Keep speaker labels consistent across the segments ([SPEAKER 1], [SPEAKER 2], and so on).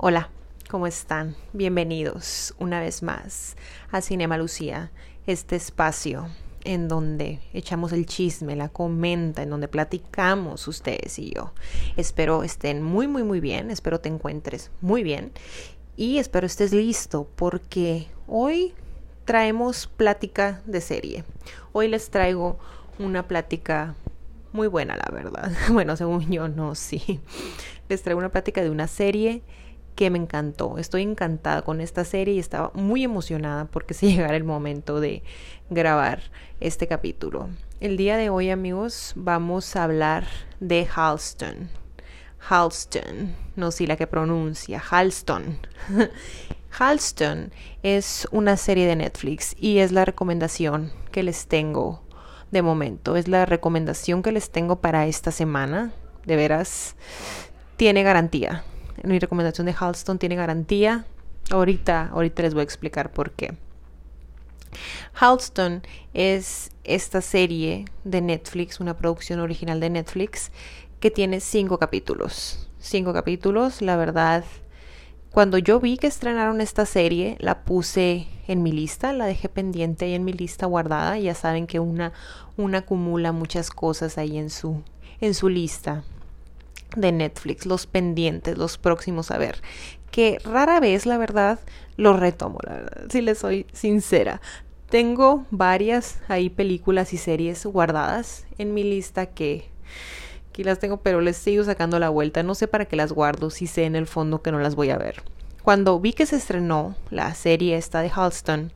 [SPEAKER 1] Hola, ¿cómo están? Bienvenidos una vez más a Cinema Lucía, este espacio en donde echamos el chisme, la comenta, en donde platicamos ustedes y yo. Espero estén muy, muy, muy bien, espero te encuentres muy bien y espero estés listo porque hoy traemos plática de serie. Hoy les traigo una plática muy buena, la verdad. Bueno, según yo, no, sí. Les traigo una plática de una serie que me encantó. Estoy encantada con esta serie y estaba muy emocionada porque se llegara el momento de grabar este capítulo. El día de hoy, amigos, vamos a hablar de Halston. Halston, no sé la que pronuncia, Halston. Halston es una serie de Netflix y es la recomendación que les tengo de momento. Es la recomendación que les tengo para esta semana. De veras, tiene garantía mi recomendación de Halston tiene garantía. Ahorita, ahorita les voy a explicar por qué. Halston es esta serie de Netflix, una producción original de Netflix, que tiene cinco capítulos. Cinco capítulos, la verdad. Cuando yo vi que estrenaron esta serie, la puse en mi lista, la dejé pendiente ahí en mi lista guardada. Ya saben que una, una acumula muchas cosas ahí en su, en su lista de Netflix, los pendientes, los próximos a ver, que rara vez, la verdad, los retomo, la verdad, si les soy sincera. Tengo varias ahí películas y series guardadas en mi lista que aquí las tengo, pero les sigo sacando la vuelta. No sé para qué las guardo si sé en el fondo que no las voy a ver. Cuando vi que se estrenó la serie esta de Halston,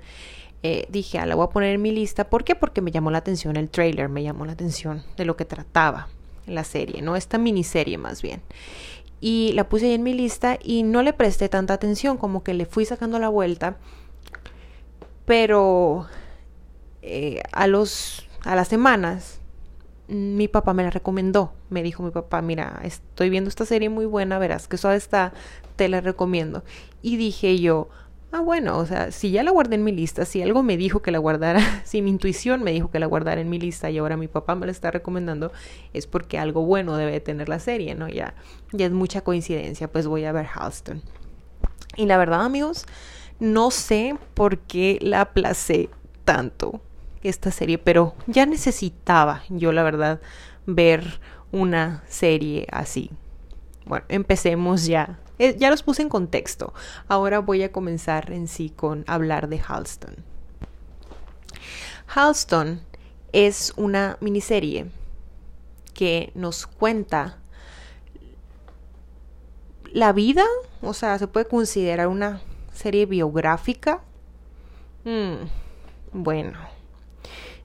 [SPEAKER 1] eh, dije, ah, la voy a poner en mi lista. ¿Por qué? Porque me llamó la atención el trailer, me llamó la atención de lo que trataba la serie, ¿no? Esta miniserie más bien. Y la puse ahí en mi lista y no le presté tanta atención, como que le fui sacando la vuelta. Pero eh, a los a las semanas mi papá me la recomendó. Me dijo mi papá, mira, estoy viendo esta serie muy buena, verás que suave está, te la recomiendo. Y dije yo, ah, bueno, o sea, si ya la guardé en mi lista, si algo me dijo que la guardara, si mi intuición me dijo que la guardara en mi lista y ahora mi papá me la está recomendando, es porque algo bueno debe tener la serie, ¿no? Ya, ya es mucha coincidencia, pues voy a ver Halston. Y la verdad, amigos, no sé por qué la aplacé tanto esta serie, pero ya necesitaba yo, la verdad, ver una serie así. Bueno, empecemos ya eh, ya los puse en contexto. Ahora voy a comenzar en sí con hablar de Halston. Halston es una miniserie que nos cuenta la vida, o sea, se puede considerar una serie biográfica. Mm, bueno,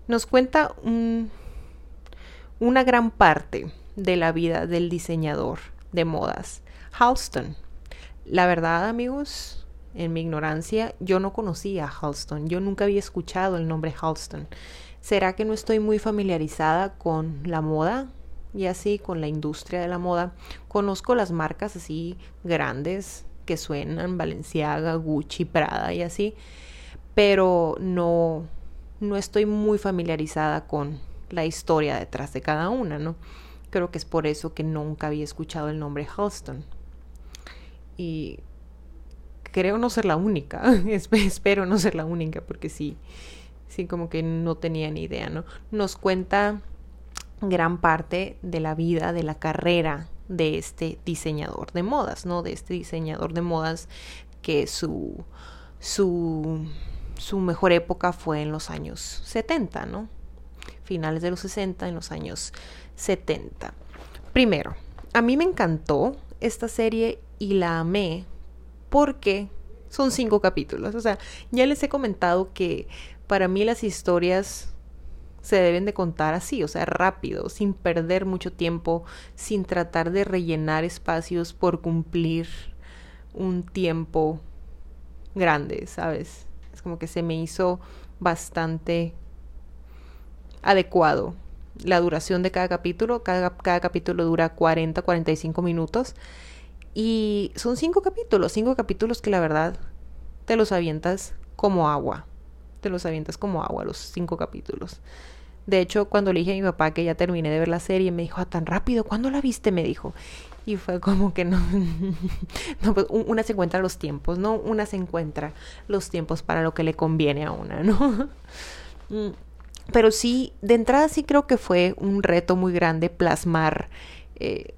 [SPEAKER 1] nos cuenta una gran parte de la vida del diseñador de modas, Halston. La verdad, amigos, en mi ignorancia, yo no conocía a Halston. Yo nunca había escuchado el nombre Halston. ¿Será que no estoy muy familiarizada con la moda y así con la industria de la moda? Conozco las marcas así grandes que suenan, Balenciaga, Gucci, Prada y así, pero no no estoy muy familiarizada con la historia detrás de cada una, ¿no? Creo que es por eso que nunca había escuchado el nombre Halston y creo no ser la única, espero no ser la única porque sí, sí como que no tenía ni idea, ¿no? Nos cuenta gran parte de la vida, de la carrera de este diseñador de modas, ¿no? De este diseñador de modas que su, su, su mejor época fue en los años 70, ¿no? Finales de los 60, en los años 70. Primero, a mí me encantó esta serie y la amé porque son cinco capítulos. O sea, ya les he comentado que para mí las historias se deben de contar así, o sea, rápido, sin perder mucho tiempo, sin tratar de rellenar espacios por cumplir un tiempo grande, ¿sabes? Es como que se me hizo bastante adecuado la duración de cada capítulo. Cada, cada capítulo dura 40, 45 minutos. Y son cinco capítulos, cinco capítulos que la verdad te los avientas como agua. Te los avientas como agua, los cinco capítulos. De hecho, cuando le dije a mi papá que ya terminé de ver la serie, me dijo, ah, tan rápido, ¿cuándo la viste? Me dijo. Y fue como que no, no pues una se encuentra los tiempos, ¿no? Una se encuentra los tiempos para lo que le conviene a una, ¿no? Mm, pero sí, de entrada sí creo que fue un reto muy grande plasmar eh,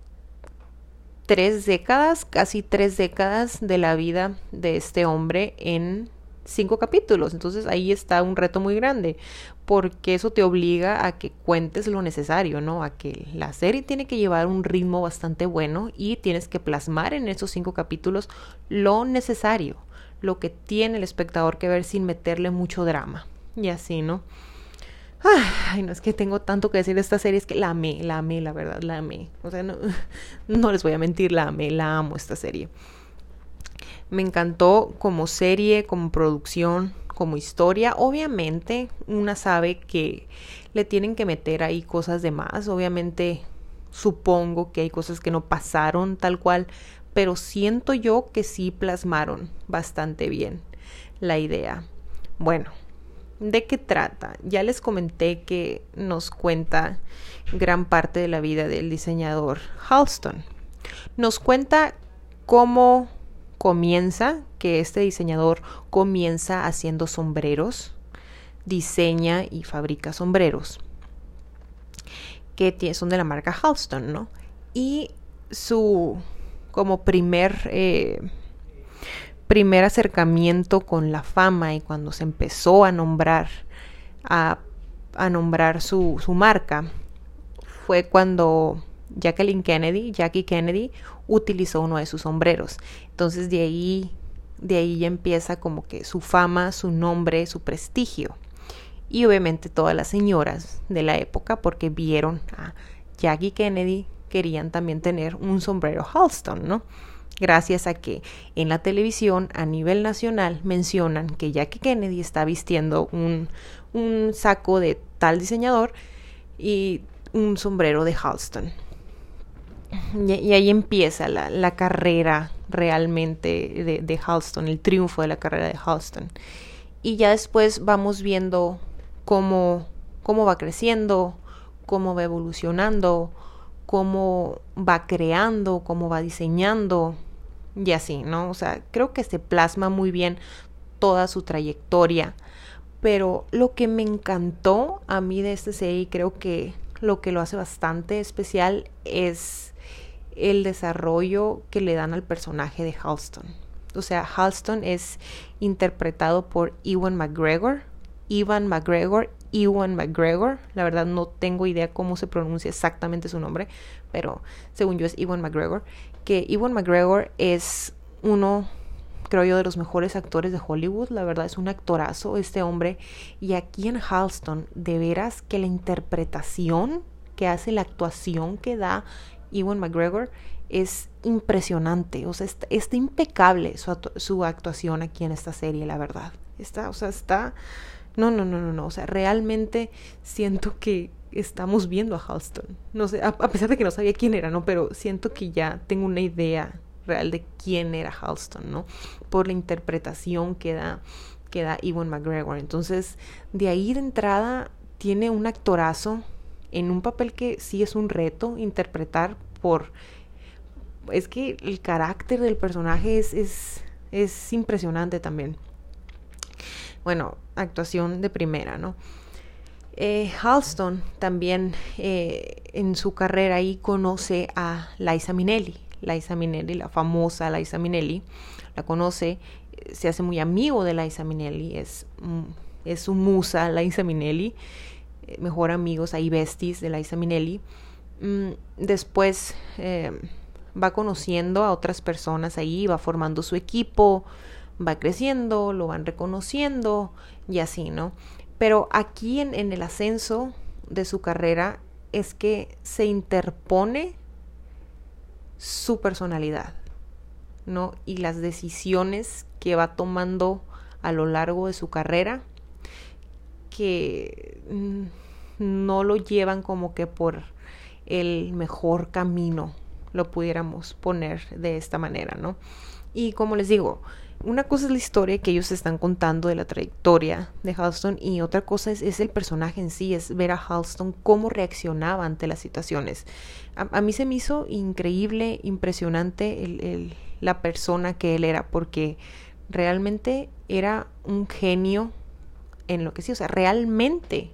[SPEAKER 1] tres décadas, casi tres décadas de la vida de este hombre en cinco capítulos. Entonces ahí está un reto muy grande, porque eso te obliga a que cuentes lo necesario, ¿no? A que la serie tiene que llevar un ritmo bastante bueno y tienes que plasmar en esos cinco capítulos lo necesario, lo que tiene el espectador que ver sin meterle mucho drama. Y así, ¿no? Ay, no es que tengo tanto que decir de esta serie, es que la amé, la amé, la verdad, la amé. O sea, no, no les voy a mentir, la amé, la amo esta serie. Me encantó como serie, como producción, como historia. Obviamente, una sabe que le tienen que meter ahí cosas de más. Obviamente, supongo que hay cosas que no pasaron tal cual, pero siento yo que sí plasmaron bastante bien la idea. Bueno, ¿de qué trata? Ya les comenté que nos cuenta gran parte de la vida del diseñador Halston. Nos cuenta cómo comienza, que este diseñador comienza haciendo sombreros, diseña y fabrica sombreros, que son de la marca Halston, ¿no? Y su como primer eh, primer acercamiento con la fama y cuando se empezó a nombrar a, a nombrar su, su marca fue cuando Jacqueline Kennedy, Jackie Kennedy, utilizó uno de sus sombreros. Entonces de ahí, de ahí ya empieza como que su fama, su nombre, su prestigio. Y obviamente todas las señoras de la época, porque vieron a Jackie Kennedy, querían también tener un sombrero Halston, ¿no? Gracias a que en la televisión a nivel nacional mencionan que Jackie Kennedy está vistiendo un, un saco de tal diseñador y un sombrero de Halston. Y, ahí empieza la, carrera realmente de, de, Halston, el triunfo de la carrera de Halston. Y ya después vamos viendo cómo, cómo va creciendo, cómo va evolucionando, cómo va creando, cómo va diseñando y así, ¿no? O sea, creo que se plasma muy bien toda su trayectoria. Pero lo que me encantó a mí de este serie, creo que lo que lo hace bastante especial es el desarrollo que le dan al personaje de Halston. O sea, Halston es interpretado por Ewan McGregor. Ewan McGregor, Ewan McGregor. La verdad no tengo idea cómo se pronuncia exactamente su nombre, pero según yo es Ewan McGregor. Que Ewan McGregor es uno, creo yo, de los mejores actores de Hollywood. La verdad es un actorazo este hombre. Y aquí en Halston, de veras que la interpretación que hace, la actuación que da Ewan McGregor es impresionante, o sea, está, impecable su, actuación aquí en esta serie, la verdad. Está, o sea, está... No, no, no, no, no, o sea, realmente siento que estamos viendo a Halston. No sé, a, pesar de que no sabía quién era, ¿no? Pero siento que ya tengo una idea real de quién era Halston, ¿no? Por la interpretación que da, que da Ewan McGregor. Entonces, de ahí de entrada tiene un actorazo en un papel que sí es un reto interpretar por... Es que el carácter del personaje es, es, es impresionante también. Bueno, actuación de primera, ¿no? Eh, Halston también eh, en su carrera ahí conoce a Liza Minnelli. Liza Minnelli, la famosa Liza Minnelli, la conoce, se hace muy amigo de Liza Minnelli, es, es su musa Liza Minnelli mejor amigos, ahí besties de Liza Minnelli. Mm, después eh, va conociendo a otras personas ahí, va formando su equipo, va creciendo, lo van reconociendo y así, ¿no? Pero aquí en, el ascenso de su carrera es que se interpone su personalidad, ¿no? Y las decisiones que va tomando a lo largo de su carrera que mm, no lo llevan como que por el mejor camino lo pudiéramos poner de esta manera, ¿no? Y como les digo, una cosa es la historia que ellos están contando de la trayectoria de Halston y otra cosa es, el personaje en sí, es ver a Halston cómo reaccionaba ante las situaciones. A, mí se me hizo increíble, impresionante la persona que él era, porque realmente era un genio en lo que sí, o sea, realmente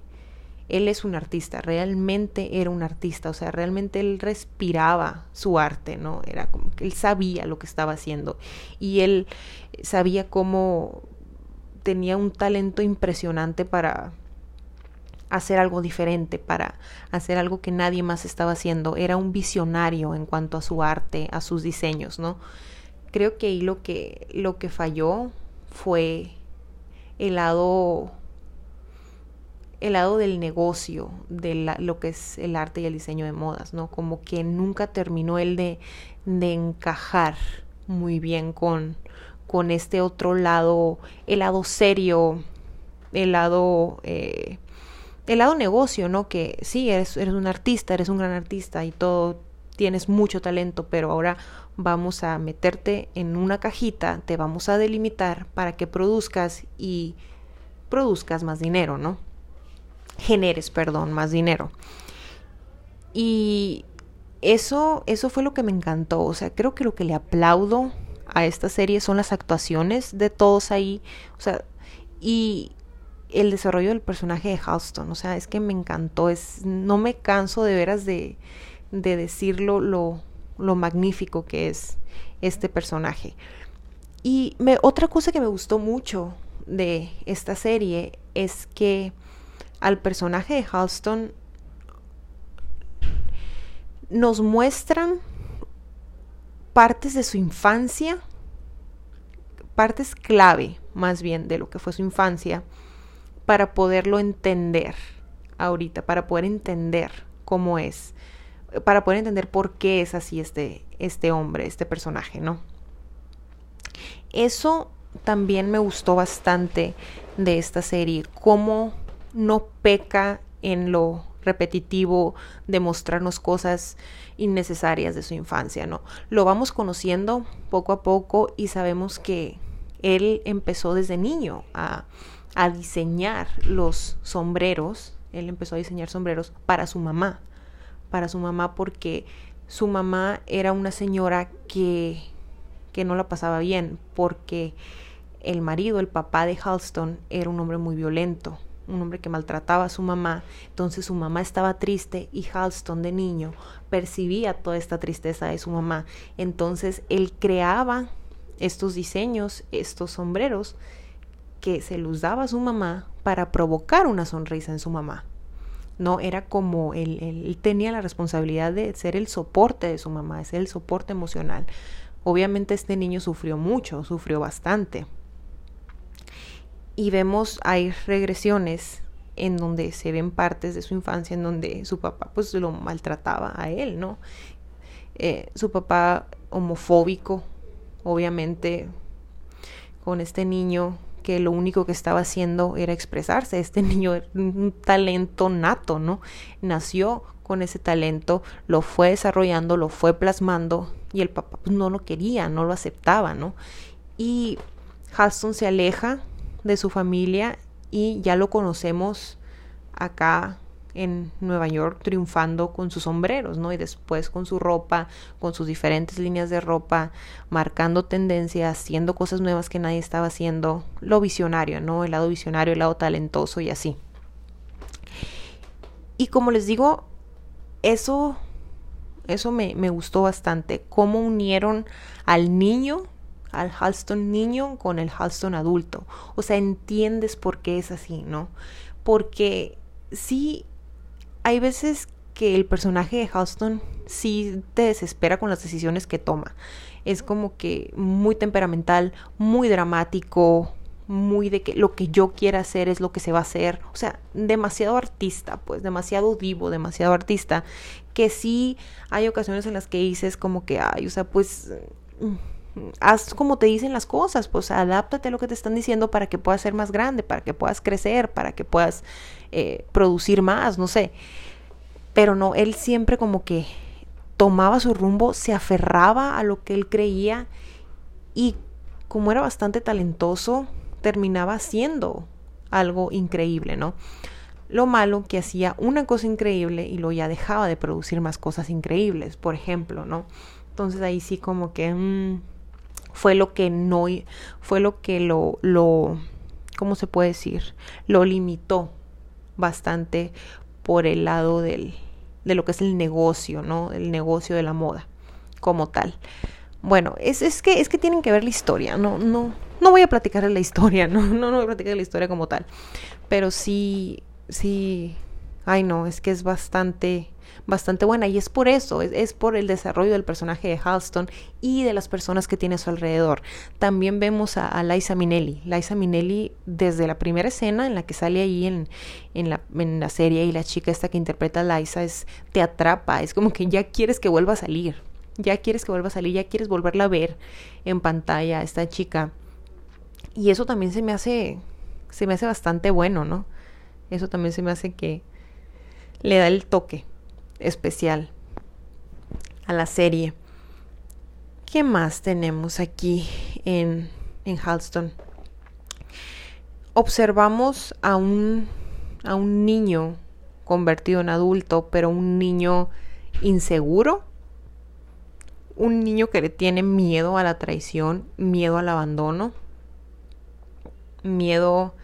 [SPEAKER 1] él es un artista, realmente era un artista, o sea, realmente él respiraba su arte, ¿no? Era como que él sabía lo que estaba haciendo y él sabía cómo tenía un talento impresionante para hacer algo diferente, para hacer algo que nadie más estaba haciendo. Era un visionario en cuanto a su arte, a sus diseños, ¿no? Creo que ahí lo que, lo que falló fue el lado el lado del negocio, de lo que es el arte y el diseño de modas, ¿no? Como que nunca terminó el de, de encajar muy bien con, con este otro lado, el lado serio, el lado, eh, el lado negocio, ¿no? Que sí, eres, eres un artista, eres un gran artista y todo, tienes mucho talento, pero ahora vamos a meterte en una cajita, te vamos a delimitar para que produzcas y produzcas más dinero, ¿no? Generes, perdón, más dinero. Y eso, eso fue lo que me encantó. O sea, creo que lo que le aplaudo a esta serie son las actuaciones de todos ahí. O sea, y el desarrollo del personaje de Halston. O sea, es que me encantó. Es, no me canso de veras de, de decirlo lo, lo magnífico que es este personaje. Y me, otra cosa que me gustó mucho de esta serie es que al personaje de Halston nos muestran partes de su infancia, partes clave más bien de lo que fue su infancia, para poderlo entender ahorita, para poder entender cómo es, para poder entender por qué es así este, este hombre, este personaje, ¿no? Eso también me gustó bastante de esta serie, cómo no peca en lo repetitivo de mostrarnos cosas innecesarias de su infancia, ¿no? Lo vamos conociendo poco a poco y sabemos que él empezó desde niño a, a diseñar los sombreros, él empezó a diseñar sombreros para su mamá, para su mamá porque su mamá era una señora que, que no la pasaba bien, porque el marido, el papá de Halston, era un hombre muy violento un hombre que maltrataba a su mamá, entonces su mamá estaba triste y Halston de niño percibía toda esta tristeza de su mamá, entonces él creaba estos diseños, estos sombreros que se los daba a su mamá para provocar una sonrisa en su mamá. No, era como él, él tenía la responsabilidad de ser el soporte de su mamá, de ser el soporte emocional. Obviamente este niño sufrió mucho, sufrió bastante y vemos, hay regresiones en donde se ven partes de su infancia en donde su papá pues lo maltrataba a él, ¿no? Eh, su papá homofóbico, obviamente, con este niño que lo único que estaba haciendo era expresarse. Este niño era un talento nato, ¿no? Nació con ese talento, lo fue desarrollando, lo fue plasmando y el papá pues, no lo quería, no lo aceptaba, ¿no? Y Hudson se aleja de su familia y ya lo conocemos acá en Nueva York triunfando con sus sombreros, ¿no? Y después con su ropa, con sus diferentes líneas de ropa, marcando tendencias, haciendo cosas nuevas que nadie estaba haciendo, lo visionario, ¿no? El lado visionario, el lado talentoso y así. Y como les digo, eso, eso me, me gustó bastante, cómo unieron al niño al Halston niño con el Halston adulto. O sea, entiendes por qué es así, ¿no? Porque sí, hay veces que el personaje de Halston sí te desespera con las decisiones que toma. Es como que muy temperamental, muy dramático, muy de que lo que yo quiera hacer es lo que se va a hacer. O sea, demasiado artista, pues, demasiado vivo, demasiado artista. Que sí hay ocasiones en las que dices como que, ay, o sea, pues haz como te dicen las cosas, pues adáptate a lo que te están diciendo para que puedas ser más grande, para que puedas crecer, para que puedas eh, producir más, no sé. Pero no, él siempre como que tomaba su rumbo, se aferraba a lo que él creía y como era bastante talentoso, terminaba haciendo algo increíble, ¿no? Lo malo que hacía una cosa increíble y luego ya dejaba de producir más cosas increíbles, por ejemplo, ¿no? Entonces ahí sí como que mm, fue lo que no, fue lo que lo, lo, ¿cómo se puede decir? Lo limitó bastante por el lado del, de lo que es el negocio, ¿no? El negocio de la moda como tal. Bueno, es, es, que, es que tienen que ver la historia, no, no, no voy a platicar la historia, no, no, no voy a platicar la historia como tal, pero sí, sí, ay no, es que es bastante, bastante buena y es por eso, es, por el desarrollo del personaje de Halston y de las personas que tiene a su alrededor. También vemos a, Liza Minnelli, Liza Minnelli desde la primera escena en la que sale ahí en, en, la, en la serie y la chica esta que interpreta a Liza es, te atrapa, es como que ya quieres que vuelva a salir, ya quieres que vuelva a salir, ya quieres volverla a ver en pantalla, esta chica. Y eso también se me hace, se me hace bastante bueno, ¿no? Eso también se me hace que le da el toque especial a la serie. ¿Qué más tenemos aquí en, en Halston? Observamos a un, a un niño convertido en adulto, pero un niño inseguro, un niño que le tiene miedo a la traición, miedo al abandono, miedo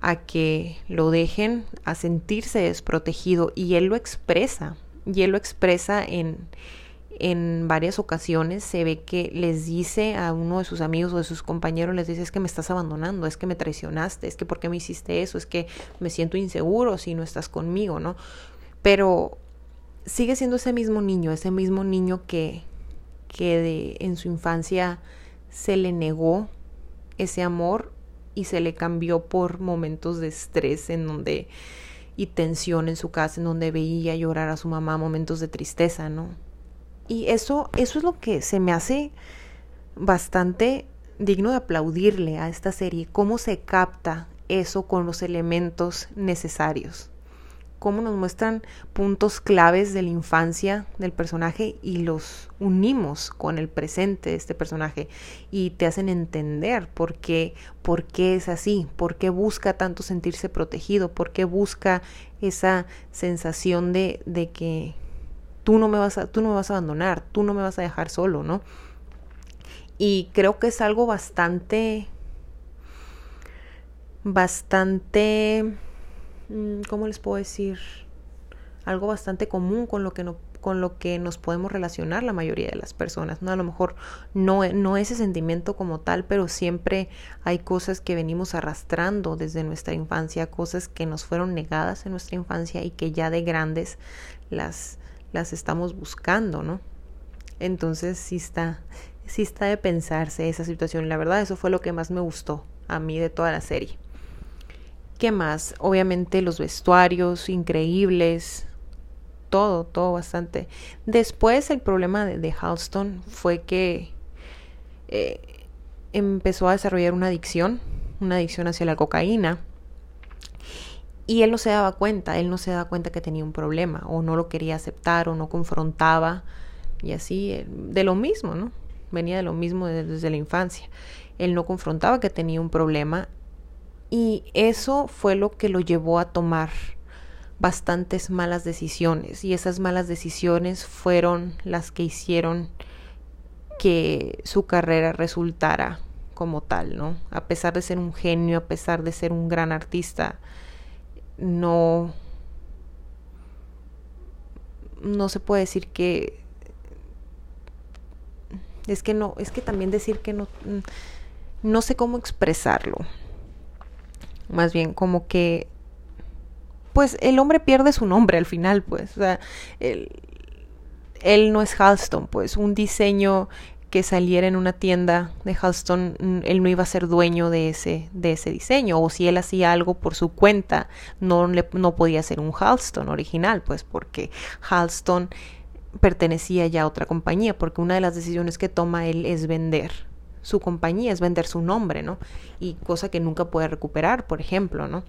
[SPEAKER 1] a que lo dejen, a sentirse desprotegido y él lo expresa, y él lo expresa en, en varias ocasiones, se ve que les dice a uno de sus amigos o de sus compañeros, les dice es que me estás abandonando, es que me traicionaste, es que por qué me hiciste eso, es que me siento inseguro si no estás conmigo, ¿no? Pero sigue siendo ese mismo niño, ese mismo niño que, que en su infancia se le negó ese amor y se le cambió por momentos de estrés en donde y tensión en su casa en donde veía llorar a su mamá, momentos de tristeza, ¿no? Y eso eso es lo que se me hace bastante digno de aplaudirle a esta serie, cómo se capta eso con los elementos necesarios cómo nos muestran puntos claves de la infancia del personaje y los unimos con el presente de este personaje y te hacen entender por qué, por qué es así, por qué busca tanto sentirse protegido, por qué busca esa sensación de, de que tú no me vas a, tú no me vas a abandonar, tú no me vas a dejar solo, ¿no? Y creo que es algo bastante, bastante ¿cómo les puedo decir? Algo bastante común con lo que no, con lo que nos podemos relacionar la mayoría de las personas, ¿no? A lo mejor no, no ese sentimiento como tal, pero siempre hay cosas que venimos arrastrando desde nuestra infancia, cosas que nos fueron negadas en nuestra infancia y que ya de grandes las, las estamos buscando, ¿no? Entonces sí está, sí está de pensarse esa situación. La verdad, eso fue lo que más me gustó a mí de toda la serie. ¿Qué más? Obviamente los vestuarios increíbles, todo, todo bastante. Después el problema de, Halston fue que eh, empezó a desarrollar una adicción, una adicción hacia la cocaína. Y él no se daba cuenta, él no se daba cuenta que tenía un problema, o no lo quería aceptar, o no confrontaba, y así, eh, de lo mismo, ¿no? Venía de lo mismo desde la infancia. Él no confrontaba que tenía un problema y eso fue lo que lo llevó a tomar bastantes malas decisiones. Y esas malas decisiones fueron las que hicieron que su carrera resultara como tal, ¿no? A pesar de ser un genio, a pesar de ser un gran artista, no no se puede decir que es que no, es que también decir que no no sé cómo expresarlo más bien como que pues el hombre pierde su nombre al final, pues, o sea, él, él no es Halston, pues, un diseño que saliera en una tienda de Halston, él no iba a ser dueño de ese, de ese diseño, o si él hacía algo por su cuenta, no, le, no podía ser un Halston original, pues porque Halston pertenecía ya a otra compañía, porque una de las decisiones que toma él es vender su compañía, es vender su nombre, ¿no? Y cosa que nunca puede recuperar, por ejemplo, ¿no?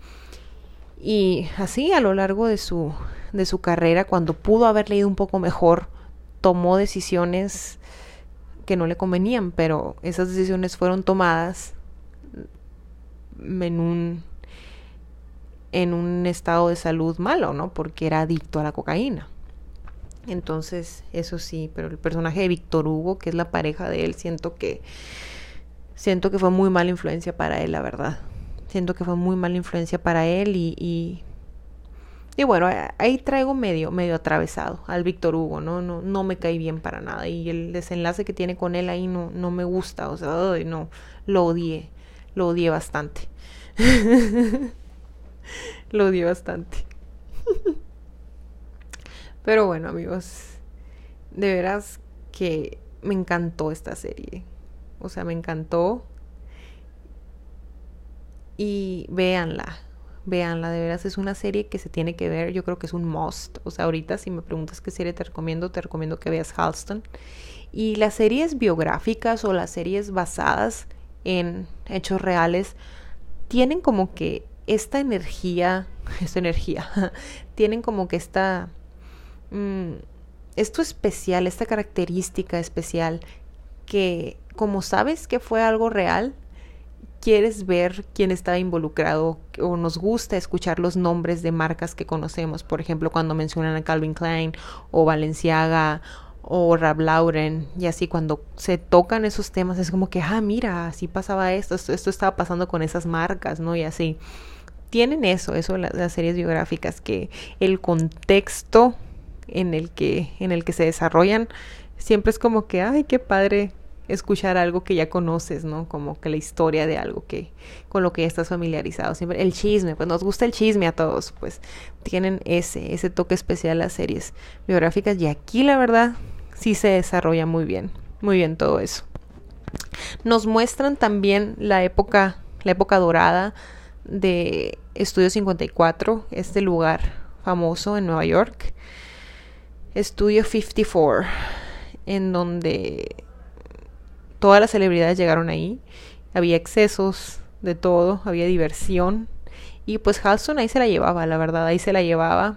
[SPEAKER 1] Y así a lo largo de su, de su carrera, cuando pudo haber leído un poco mejor tomó decisiones que no le convenían, pero esas decisiones fueron tomadas en un en un estado de salud malo, ¿no? Porque era adicto a la cocaína. Entonces, eso sí, pero el personaje de Víctor Hugo, que es la pareja de él, siento que siento que fue muy mala influencia para él, la verdad. Siento que fue muy mala influencia para él y, y, y bueno, ahí traigo medio, medio atravesado al Víctor Hugo, ¿no? ¿no? No me cae bien para nada. Y el desenlace que tiene con él ahí no, no me gusta. O sea, no, lo odié. Lo odié bastante. lo odié bastante. Pero bueno, amigos, de veras que me encantó esta serie. O sea, me encantó. Y véanla, véanla, de veras es una serie que se tiene que ver, yo creo que es un must. O sea, ahorita si me preguntas qué serie te recomiendo, te recomiendo que veas Halston. Y las series biográficas o las series basadas en hechos reales tienen como que esta energía, esta energía, tienen como que esta Mm, esto especial, esta característica especial que como sabes que fue algo real, quieres ver quién estaba involucrado o nos gusta escuchar los nombres de marcas que conocemos, por ejemplo, cuando mencionan a Calvin Klein o Balenciaga o Rab Lauren y así cuando se tocan esos temas es como que, ah, mira, así pasaba esto, esto, esto estaba pasando con esas marcas, ¿no? Y así. Tienen eso, eso las series biográficas, que el contexto en el que, en el que se desarrollan, siempre es como que, ay, qué padre escuchar algo que ya conoces, ¿no? Como que la historia de algo que con lo que ya estás familiarizado. Siempre el chisme, pues nos gusta el chisme a todos, pues tienen ese ese toque especial las series biográficas y aquí la verdad sí se desarrolla muy bien, muy bien todo eso. Nos muestran también la época la época dorada de Estudio 54, este lugar famoso en Nueva York Estudio 54, en donde todas las celebridades llegaron ahí. Había excesos de todo, había diversión. Y pues Halston ahí se la llevaba, la verdad, ahí se la llevaba.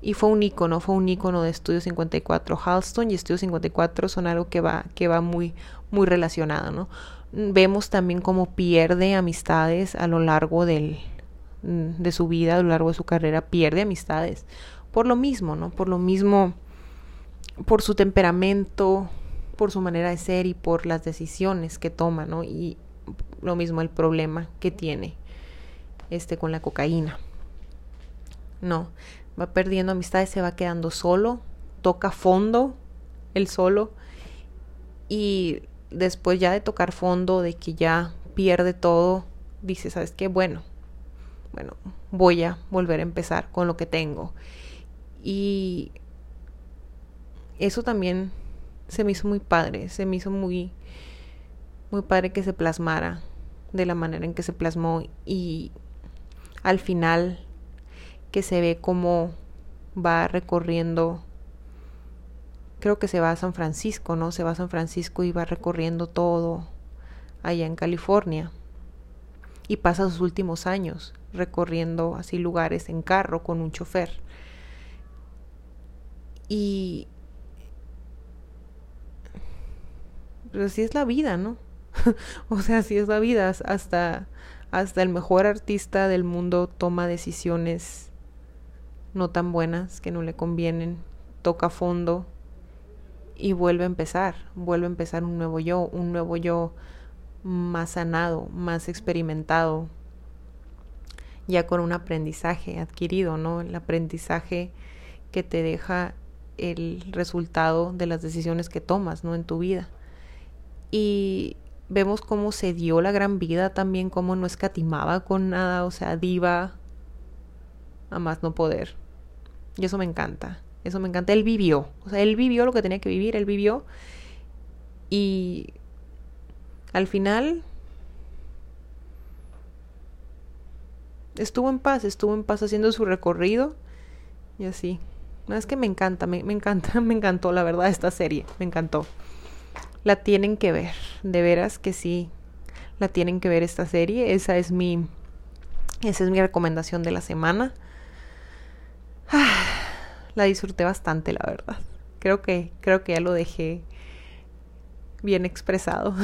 [SPEAKER 1] Y fue un icono, fue un icono de Estudio 54. Halston y Estudio 54 son algo que va, que va muy, muy relacionado, ¿no? Vemos también cómo pierde amistades a lo largo del, de su vida, a lo largo de su carrera, pierde amistades por lo mismo, ¿no? Por lo mismo, por su temperamento, por su manera de ser y por las decisiones que toma, ¿no? Y lo mismo el problema que tiene este con la cocaína. No, va perdiendo amistades, se va quedando solo, toca fondo el solo y después ya de tocar fondo, de que ya pierde todo, dice, ¿sabes qué? Bueno, bueno, voy a volver a empezar con lo que tengo y eso también se me hizo muy padre, se me hizo muy, muy padre que se plasmara de la manera en que se plasmó y al final que se ve cómo va recorriendo, creo que se va a San Francisco, ¿no? Se va a San Francisco y va recorriendo todo allá en California y pasa sus últimos años recorriendo así lugares en carro con un chofer y... Pero así es la vida, ¿no? o sea, así es la vida. Hasta, hasta el mejor artista del mundo toma decisiones no tan buenas que no le convienen, toca fondo y vuelve a empezar, vuelve a empezar un nuevo yo, un nuevo yo más sanado, más experimentado, ya con un aprendizaje adquirido, ¿no? El aprendizaje que te deja el resultado de las decisiones que tomas, ¿no? En tu vida. Y vemos cómo se dio la gran vida también, cómo no escatimaba con nada, o sea, diva a más no poder. Y eso me encanta, eso me encanta. Él vivió, o sea, él vivió lo que tenía que vivir, él vivió. Y al final estuvo en paz, estuvo en paz haciendo su recorrido y así. Es que me encanta, me, encanta, me encantó la verdad esta serie, me encantó. La tienen que ver, de veras que sí, la tienen que ver esta serie. Esa es mi, esa es mi recomendación de la semana. la disfruté bastante, la verdad. Creo que, creo que ya lo dejé bien expresado.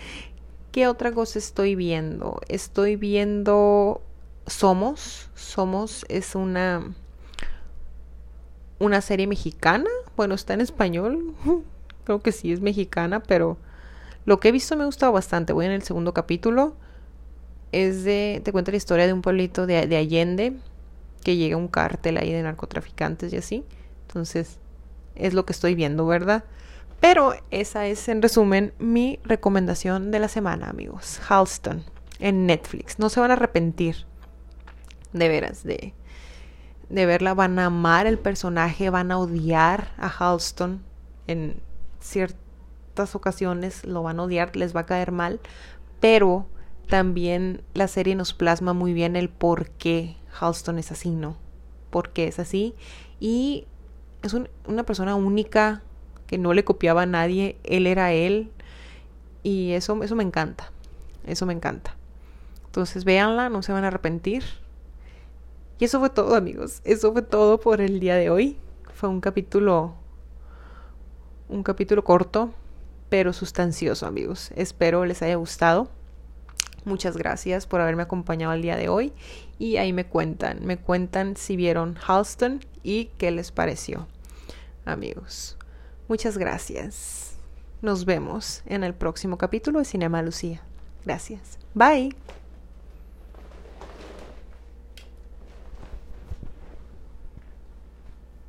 [SPEAKER 1] ¿Qué otra cosa estoy viendo? Estoy viendo Somos. Somos es una una serie mexicana. Bueno, está en español. Creo que sí es mexicana, pero lo que he visto me ha gustado bastante. Voy en el segundo capítulo. Es de. Te cuenta la historia de un pueblito de, de Allende. Que llega un cártel ahí de narcotraficantes y así. Entonces, es lo que estoy viendo, ¿verdad? Pero esa es, en resumen, mi recomendación de la semana, amigos. Halston en Netflix. No se van a arrepentir. De veras, de, de verla. Van a amar el personaje, van a odiar a Halston. En ciertas ocasiones lo van a odiar, les va a caer mal. Pero también la serie nos plasma muy bien el por qué Halston es así, ¿no? Por qué es así. Y es una persona única, que no le copiaba a nadie, él era él. Y eso, eso me encanta. Eso me encanta. Entonces véanla, no se van a arrepentir. Y eso fue todo, amigos. Eso fue todo por el día de hoy. Fue un capítulo. Un capítulo corto, pero sustancioso, amigos. Espero les haya gustado. Muchas gracias por haberme acompañado el día de hoy. Y ahí me cuentan, me cuentan si vieron Halston y qué les pareció, amigos. Muchas gracias. Nos vemos en el próximo capítulo de Cinema Lucía. Gracias. Bye.